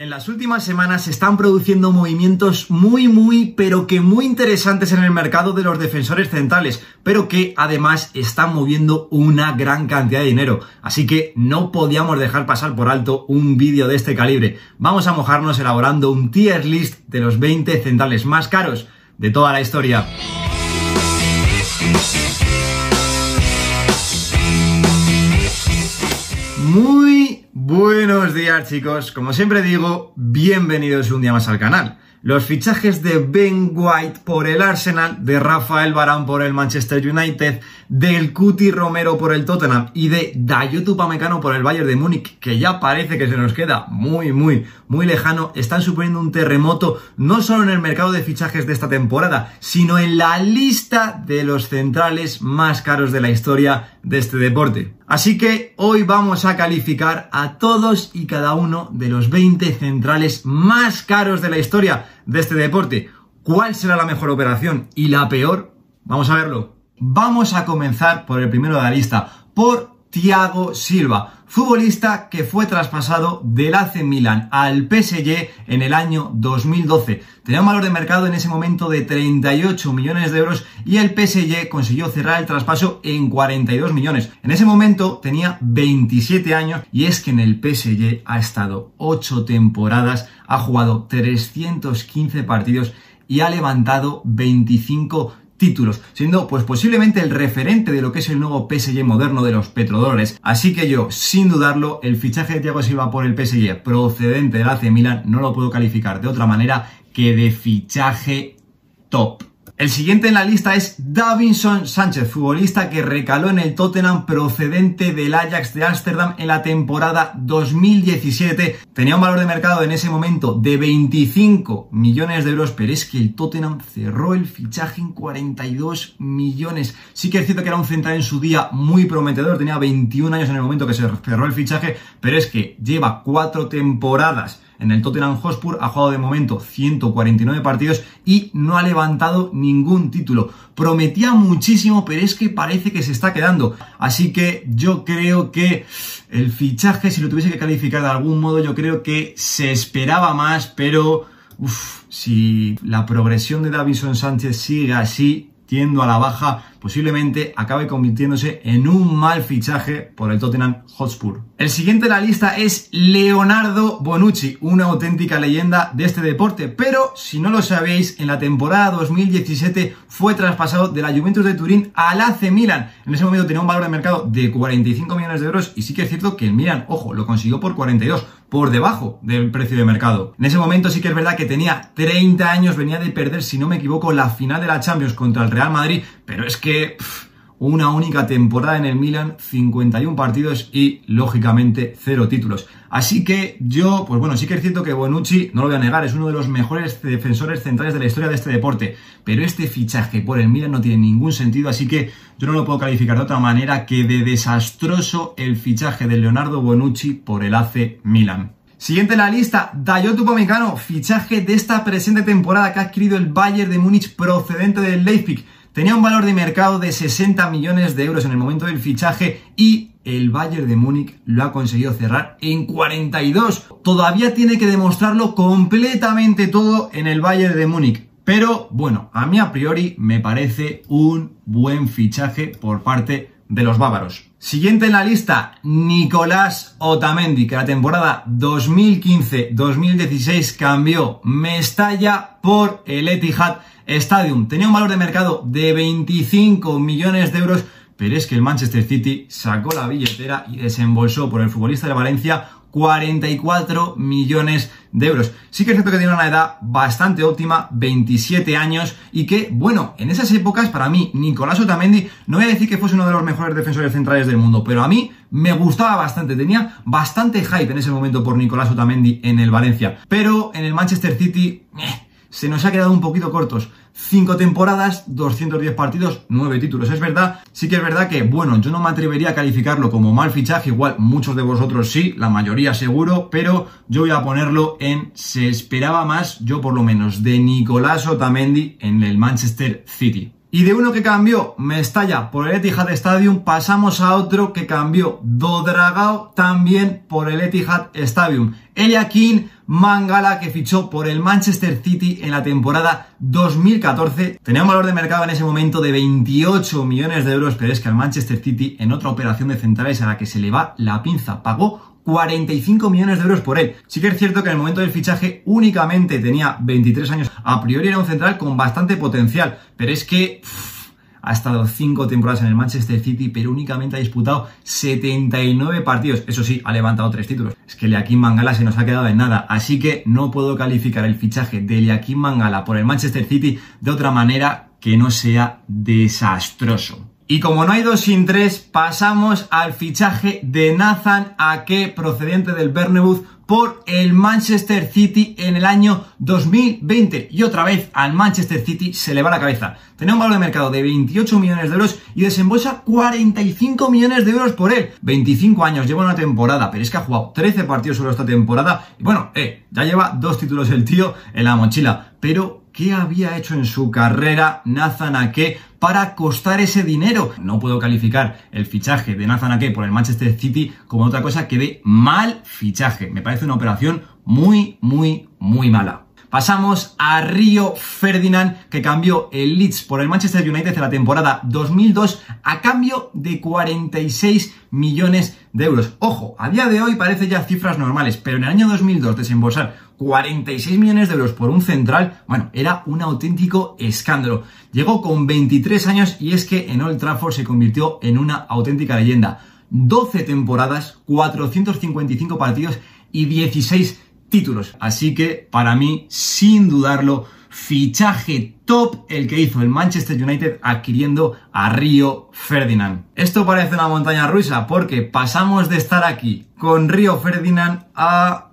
En las últimas semanas se están produciendo movimientos muy, muy, pero que muy interesantes en el mercado de los defensores centrales, pero que además están moviendo una gran cantidad de dinero. Así que no podíamos dejar pasar por alto un vídeo de este calibre. Vamos a mojarnos elaborando un tier list de los 20 centrales más caros de toda la historia. Muy buenos días chicos, como siempre digo, bienvenidos un día más al canal. Los fichajes de Ben White por el Arsenal, de Rafael Barán por el Manchester United, del Cuti Romero por el Tottenham y de Dayot Upamecano por el Bayern de Múnich, que ya parece que se nos queda muy, muy, muy lejano, están suponiendo un terremoto no solo en el mercado de fichajes de esta temporada, sino en la lista de los centrales más caros de la historia de este deporte. Así que hoy vamos a calificar a todos y cada uno de los 20 centrales más caros de la historia de este deporte. ¿Cuál será la mejor operación y la peor? Vamos a verlo. Vamos a comenzar por el primero de la lista, por Thiago Silva futbolista que fue traspasado del AC Milan al PSG en el año 2012. Tenía un valor de mercado en ese momento de 38 millones de euros y el PSG consiguió cerrar el traspaso en 42 millones. En ese momento tenía 27 años y es que en el PSG ha estado 8 temporadas, ha jugado 315 partidos y ha levantado 25 títulos, siendo pues posiblemente el referente de lo que es el nuevo PSG moderno de los petrodólares. Así que yo, sin dudarlo, el fichaje de Thiago Silva por el PSG procedente del AC Milan no lo puedo calificar de otra manera que de fichaje top. El siguiente en la lista es Davinson Sánchez, futbolista que recaló en el Tottenham procedente del Ajax de Ámsterdam en la temporada 2017. Tenía un valor de mercado en ese momento de 25 millones de euros, pero es que el Tottenham cerró el fichaje en 42 millones. Sí que es cierto que era un central en su día muy prometedor, tenía 21 años en el momento que se cerró el fichaje, pero es que lleva cuatro temporadas en el Tottenham Hotspur ha jugado de momento 149 partidos y no ha levantado ningún título. Prometía muchísimo, pero es que parece que se está quedando. Así que yo creo que el fichaje, si lo tuviese que calificar de algún modo, yo creo que se esperaba más, pero si la progresión de Davison Sánchez sigue así, tiendo a la baja, posiblemente acabe convirtiéndose en un mal fichaje por el Tottenham Hotspur. El siguiente de la lista es Leonardo Bonucci, una auténtica leyenda de este deporte, pero si no lo sabéis, en la temporada 2017 fue traspasado de la Juventus de Turín al AC Milan. En ese momento tenía un valor de mercado de 45 millones de euros y sí que es cierto que el Milan, ojo, lo consiguió por 42, por debajo del precio de mercado. En ese momento sí que es verdad que tenía 30 años, venía de perder, si no me equivoco, la final de la Champions contra el Real Madrid, pero es que una única temporada en el Milan, 51 partidos y lógicamente cero títulos. Así que yo, pues bueno, sí que es cierto que Bonucci, no lo voy a negar, es uno de los mejores defensores centrales de la historia de este deporte, pero este fichaje por el Milan no tiene ningún sentido, así que yo no lo puedo calificar de otra manera que de desastroso el fichaje de Leonardo Bonucci por el AC Milan. Siguiente en la lista, Dayot Upamecano, fichaje de esta presente temporada que ha adquirido el Bayern de Múnich procedente del Leipzig. Tenía un valor de mercado de 60 millones de euros en el momento del fichaje y el Bayern de Múnich lo ha conseguido cerrar en 42. Todavía tiene que demostrarlo completamente todo en el Bayern de Múnich. Pero bueno, a mí a priori me parece un buen fichaje por parte de los bávaros. Siguiente en la lista, Nicolás Otamendi, que la temporada 2015-2016 cambió Mestalla por el Etihad Stadium tenía un valor de mercado de 25 millones de euros, pero es que el Manchester City sacó la billetera y desembolsó por el futbolista de Valencia 44 millones de euros. Sí que es cierto que tiene una edad bastante óptima, 27 años, y que, bueno, en esas épocas, para mí, Nicolás Otamendi, no voy a decir que fuese uno de los mejores defensores centrales del mundo, pero a mí me gustaba bastante, tenía bastante hype en ese momento por Nicolás Otamendi en el Valencia. Pero en el Manchester City, eh, se nos ha quedado un poquito cortos. Cinco temporadas, 210 partidos, nueve títulos. Es verdad, sí que es verdad que, bueno, yo no me atrevería a calificarlo como mal fichaje, igual muchos de vosotros sí, la mayoría seguro, pero yo voy a ponerlo en se esperaba más, yo por lo menos, de Nicolás Otamendi en el Manchester City. Y de uno que cambió Mestalla por el Etihad Stadium, pasamos a otro que cambió Dodragao también por el Etihad Stadium. Eliakim Mangala que fichó por el Manchester City en la temporada 2014. Tenía un valor de mercado en ese momento de 28 millones de euros, pero es que al Manchester City en otra operación de centrales a la que se le va la pinza pagó 45 millones de euros por él. Sí que es cierto que en el momento del fichaje únicamente tenía 23 años. A priori era un central con bastante potencial, pero es que ha estado 5 temporadas en el Manchester City, pero únicamente ha disputado 79 partidos. Eso sí, ha levantado 3 títulos. Es que Leaquín Mangala se nos ha quedado en nada, así que no puedo calificar el fichaje de Leaquín Mangala por el Manchester City de otra manera que no sea desastroso. Y como no hay dos sin tres, pasamos al fichaje de Nathan Ake procedente del Bernabéu por el Manchester City en el año 2020. Y otra vez al Manchester City se le va la cabeza. Tenía un valor de mercado de 28 millones de euros y desembolsa 45 millones de euros por él. 25 años, lleva una temporada, pero es que ha jugado 13 partidos solo esta temporada. Y bueno, eh, ya lleva dos títulos el tío en la mochila. Pero qué había hecho en su carrera Nathan Ake para costar ese dinero. No puedo calificar el fichaje de Nathan Ake por el Manchester City como otra cosa que de mal fichaje. Me parece una operación muy, muy, muy mala. Pasamos a Río Ferdinand, que cambió el Leeds por el Manchester United de la temporada 2002 a cambio de 46 millones de euros. Ojo, a día de hoy parece ya cifras normales, pero en el año 2002 desembolsar 46 millones de euros por un central, bueno, era un auténtico escándalo. Llegó con 23 años y es que en Old Trafford se convirtió en una auténtica leyenda. 12 temporadas, 455 partidos y 16 títulos. Así que para mí, sin dudarlo, fichaje top el que hizo el Manchester United adquiriendo a Río Ferdinand. Esto parece una montaña rusa porque pasamos de estar aquí con Río Ferdinand a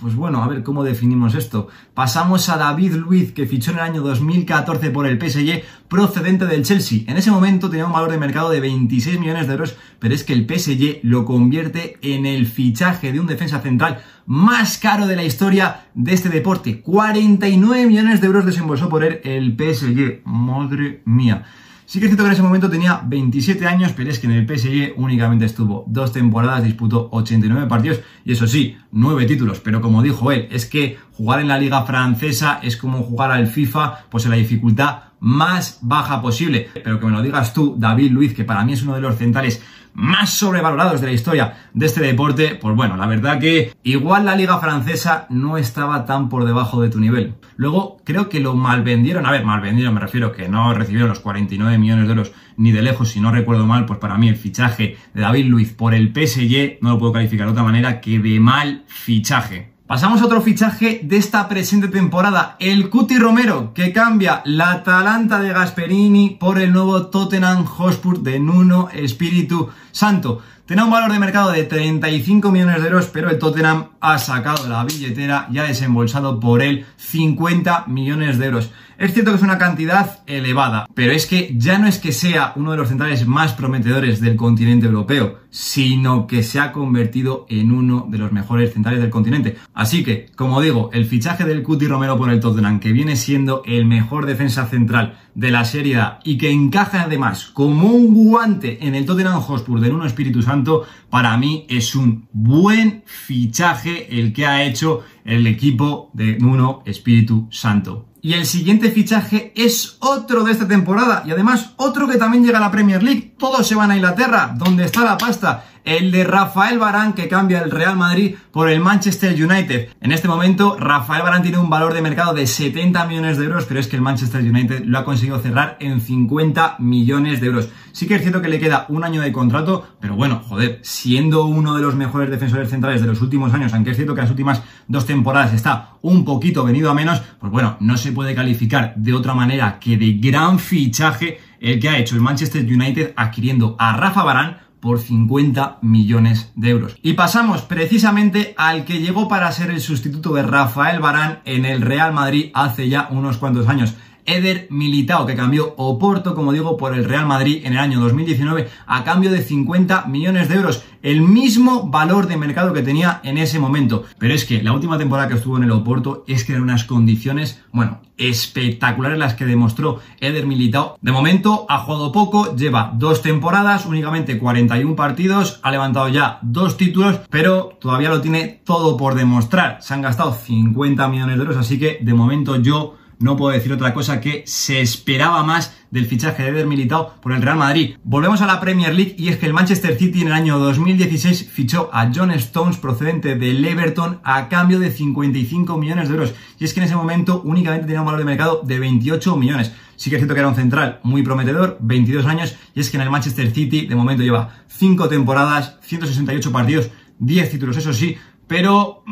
pues bueno, a ver cómo definimos esto. Pasamos a David Luiz, que fichó en el año 2014 por el PSG, procedente del Chelsea. En ese momento tenía un valor de mercado de 26 millones de euros, pero es que el PSG lo convierte en el fichaje de un defensa central más caro de la historia de este deporte. 49 millones de euros desembolsó por él el PSG. Madre mía. Sí que es cierto que en ese momento tenía 27 años, pero es que en el PSG únicamente estuvo dos temporadas, disputó 89 partidos y eso sí, 9 títulos. Pero como dijo él, es que jugar en la liga francesa es como jugar al FIFA, pues en la dificultad más baja posible. Pero que me lo digas tú, David Luiz, que para mí es uno de los centrales más sobrevalorados de la historia de este deporte, pues bueno, la verdad que igual la liga francesa no estaba tan por debajo de tu nivel. Luego creo que lo mal vendieron, a ver, mal vendieron me refiero que no recibieron los 49 millones de euros ni de lejos, si no recuerdo mal, pues para mí el fichaje de David Luiz por el PSG no lo puedo calificar de otra manera que de mal fichaje. Pasamos a otro fichaje de esta presente temporada, el Cuti Romero, que cambia la Atalanta de Gasperini por el nuevo Tottenham Hotspur de Nuno Espíritu Santo. Tenía un valor de mercado de 35 millones de euros, pero el Tottenham ha sacado la billetera y ha desembolsado por él 50 millones de euros. Es cierto que es una cantidad elevada, pero es que ya no es que sea uno de los centrales más prometedores del continente europeo, sino que se ha convertido en uno de los mejores centrales del continente. Así que, como digo, el fichaje del Cuti Romero por el Tottenham, que viene siendo el mejor defensa central de la Serie A y que encaja además como un guante en el Tottenham Hotspur de Nuno Espíritu Santo, para mí es un buen fichaje el que ha hecho el equipo de Nuno Espíritu Santo. Y el siguiente fichaje es otro de esta temporada y además otro que también llega a la Premier League. Todos se van a Inglaterra, donde está la pasta el de Rafael Barán que cambia el Real Madrid por el Manchester United. En este momento, Rafael Barán tiene un valor de mercado de 70 millones de euros, pero es que el Manchester United lo ha conseguido cerrar en 50 millones de euros. Sí que es cierto que le queda un año de contrato, pero bueno, joder, siendo uno de los mejores defensores centrales de los últimos años, aunque es cierto que las últimas dos temporadas está un poquito venido a menos, pues bueno, no se puede calificar de otra manera que de gran fichaje el que ha hecho el Manchester United adquiriendo a Rafa Barán por 50 millones de euros. Y pasamos precisamente al que llegó para ser el sustituto de Rafael Barán en el Real Madrid hace ya unos cuantos años. Eder Militao, que cambió Oporto, como digo, por el Real Madrid en el año 2019 a cambio de 50 millones de euros. El mismo valor de mercado que tenía en ese momento. Pero es que la última temporada que estuvo en el Oporto es que eran unas condiciones, bueno, espectaculares las que demostró Eder Militao. De momento ha jugado poco, lleva dos temporadas, únicamente 41 partidos, ha levantado ya dos títulos, pero todavía lo tiene todo por demostrar. Se han gastado 50 millones de euros, así que de momento yo no puedo decir otra cosa que se esperaba más del fichaje de Eder Militao por el Real Madrid. Volvemos a la Premier League y es que el Manchester City en el año 2016 fichó a John Stones procedente del Everton a cambio de 55 millones de euros. Y es que en ese momento únicamente tenía un valor de mercado de 28 millones. Sí que es cierto que era un central muy prometedor, 22 años, y es que en el Manchester City de momento lleva 5 temporadas, 168 partidos, 10 títulos, eso sí, pero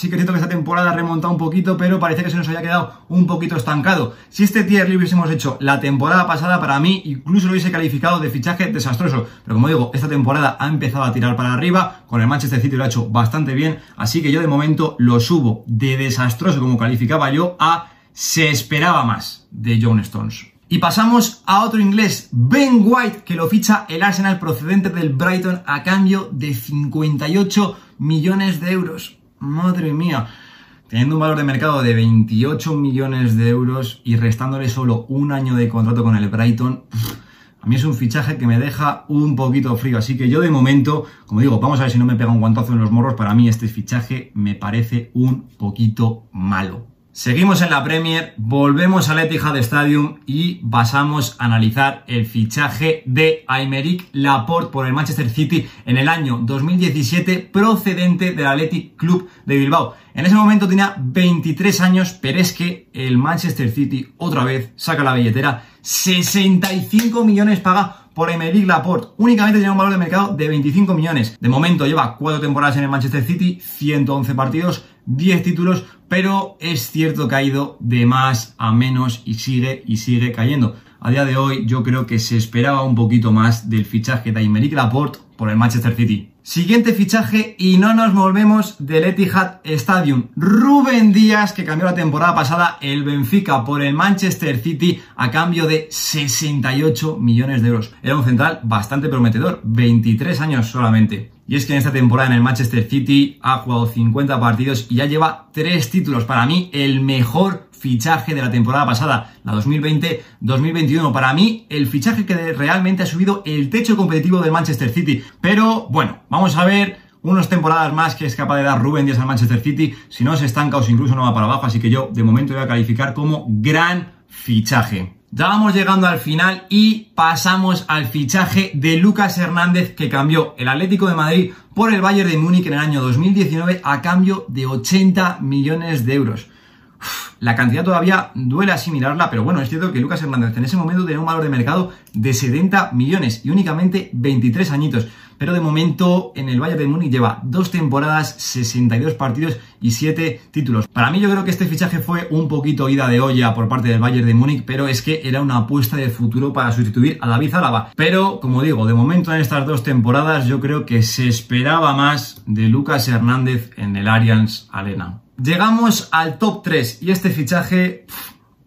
Sí que siento que esta temporada ha remontado un poquito, pero parece que se nos había quedado un poquito estancado. Si este tier lo hubiésemos hecho la temporada pasada, para mí incluso lo hubiese calificado de fichaje desastroso. Pero como digo, esta temporada ha empezado a tirar para arriba, con el Manchester City lo ha hecho bastante bien, así que yo de momento lo subo de desastroso como calificaba yo a se esperaba más de John Stones. Y pasamos a otro inglés, Ben White, que lo ficha el Arsenal procedente del Brighton a cambio de 58 millones de euros. Madre mía. Teniendo un valor de mercado de 28 millones de euros y restándole solo un año de contrato con el Brighton, a mí es un fichaje que me deja un poquito frío. Así que yo de momento, como digo, vamos a ver si no me pega un guantazo en los morros. Para mí este fichaje me parece un poquito malo. Seguimos en la Premier, volvemos al Etihad Stadium y pasamos a analizar el fichaje de Aymeric Laporte por el Manchester City en el año 2017 procedente del Athletic Club de Bilbao. En ese momento tenía 23 años, pero es que el Manchester City otra vez saca la billetera, 65 millones paga por Emerick Laporte. Únicamente tenía un valor de mercado de 25 millones. De momento lleva 4 temporadas en el Manchester City, 111 partidos, 10 títulos, pero es cierto que ha ido de más a menos y sigue y sigue cayendo. A día de hoy yo creo que se esperaba un poquito más del fichaje de Aymeric Laporte por el Manchester City. Siguiente fichaje y no nos volvemos del Etihad Stadium. Rubén Díaz, que cambió la temporada pasada el Benfica por el Manchester City a cambio de 68 millones de euros. Era un central bastante prometedor, 23 años solamente. Y es que en esta temporada en el Manchester City ha jugado 50 partidos y ya lleva 3 títulos. Para mí, el mejor fichaje de la temporada pasada, la 2020-2021. Para mí, el fichaje que realmente ha subido el techo competitivo del Manchester City. Pero bueno, vamos a ver unas temporadas más que es capaz de dar Rubén Díaz al Manchester City. Si no se estanca o si incluso no va para abajo. Así que yo de momento voy a calificar como gran fichaje. Ya vamos llegando al final y pasamos al fichaje de Lucas Hernández que cambió el Atlético de Madrid por el Bayern de Múnich en el año 2019 a cambio de 80 millones de euros. La cantidad todavía duele asimilarla, pero bueno, es cierto que Lucas Hernández en ese momento tenía un valor de mercado de 70 millones y únicamente 23 añitos. Pero de momento en el Bayern de Múnich lleva dos temporadas, 62 partidos y 7 títulos. Para mí yo creo que este fichaje fue un poquito ida de olla por parte del Bayern de Múnich, pero es que era una apuesta de futuro para sustituir a David Álava. Pero, como digo, de momento en estas dos temporadas yo creo que se esperaba más de Lucas Hernández en el Arians Arena. Llegamos al top 3 y este fichaje,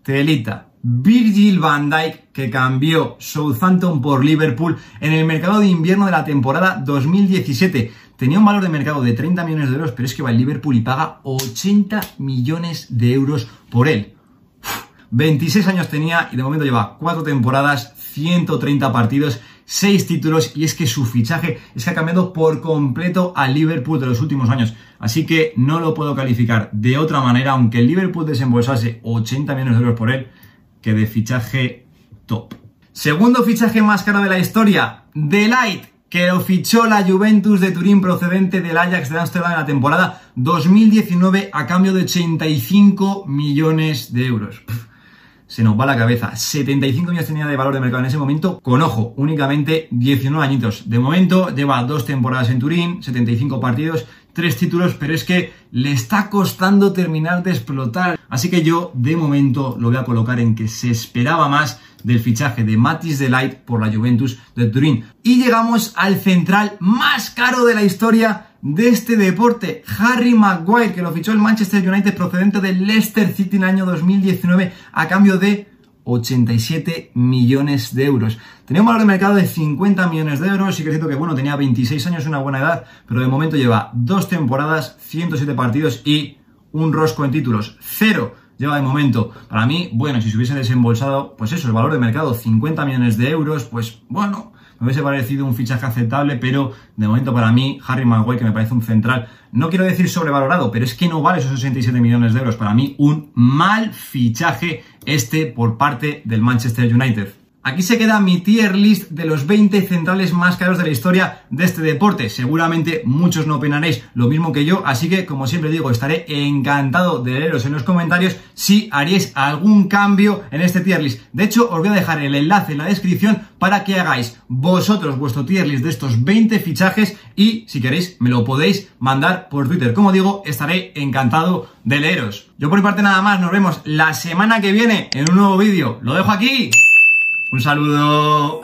telita. Virgil van Dijk que cambió Southampton por Liverpool en el mercado de invierno de la temporada 2017. Tenía un valor de mercado de 30 millones de euros, pero es que va el Liverpool y paga 80 millones de euros por él. 26 años tenía y de momento lleva 4 temporadas, 130 partidos 6 títulos y es que su fichaje es que ha cambiado por completo al Liverpool de los últimos años. Así que no lo puedo calificar de otra manera, aunque el Liverpool desembolsase 80 millones de euros por él, que de fichaje top. Segundo fichaje más caro de la historia, Delight, que lo fichó la Juventus de Turín procedente del Ajax de Amsterdam en la temporada 2019 a cambio de 85 millones de euros se nos va la cabeza. 75 años tenía de valor de mercado en ese momento, con ojo, únicamente 19 añitos. De momento lleva dos temporadas en Turín, 75 partidos, tres títulos, pero es que le está costando terminar de explotar. Así que yo, de momento, lo voy a colocar en que se esperaba más del fichaje de Matis Delight por la Juventus de Turín. Y llegamos al central más caro de la historia de este deporte, Harry Maguire, que lo fichó el Manchester United procedente del Leicester City en el año 2019 a cambio de 87 millones de euros. Tenía un valor de mercado de 50 millones de euros, sí que que bueno, tenía 26 años, una buena edad, pero de momento lleva dos temporadas, 107 partidos y un rosco en títulos, cero lleva de momento. Para mí, bueno, si se hubiese desembolsado, pues eso, el valor de mercado, 50 millones de euros, pues bueno, me hubiese parecido un fichaje aceptable, pero de momento para mí, Harry Maguire, que me parece un central, no quiero decir sobrevalorado, pero es que no vale esos 67 millones de euros. Para mí, un mal fichaje este por parte del Manchester United. Aquí se queda mi tier list de los 20 centrales más caros de la historia de este deporte. Seguramente muchos no opinaréis lo mismo que yo, así que como siempre digo, estaré encantado de leeros en los comentarios si haréis algún cambio en este tier list. De hecho, os voy a dejar el enlace en la descripción para que hagáis vosotros vuestro tier list de estos 20 fichajes y si queréis me lo podéis mandar por Twitter. Como digo, estaré encantado de leeros. Yo por mi parte nada más, nos vemos la semana que viene en un nuevo vídeo. Lo dejo aquí. Un saludo.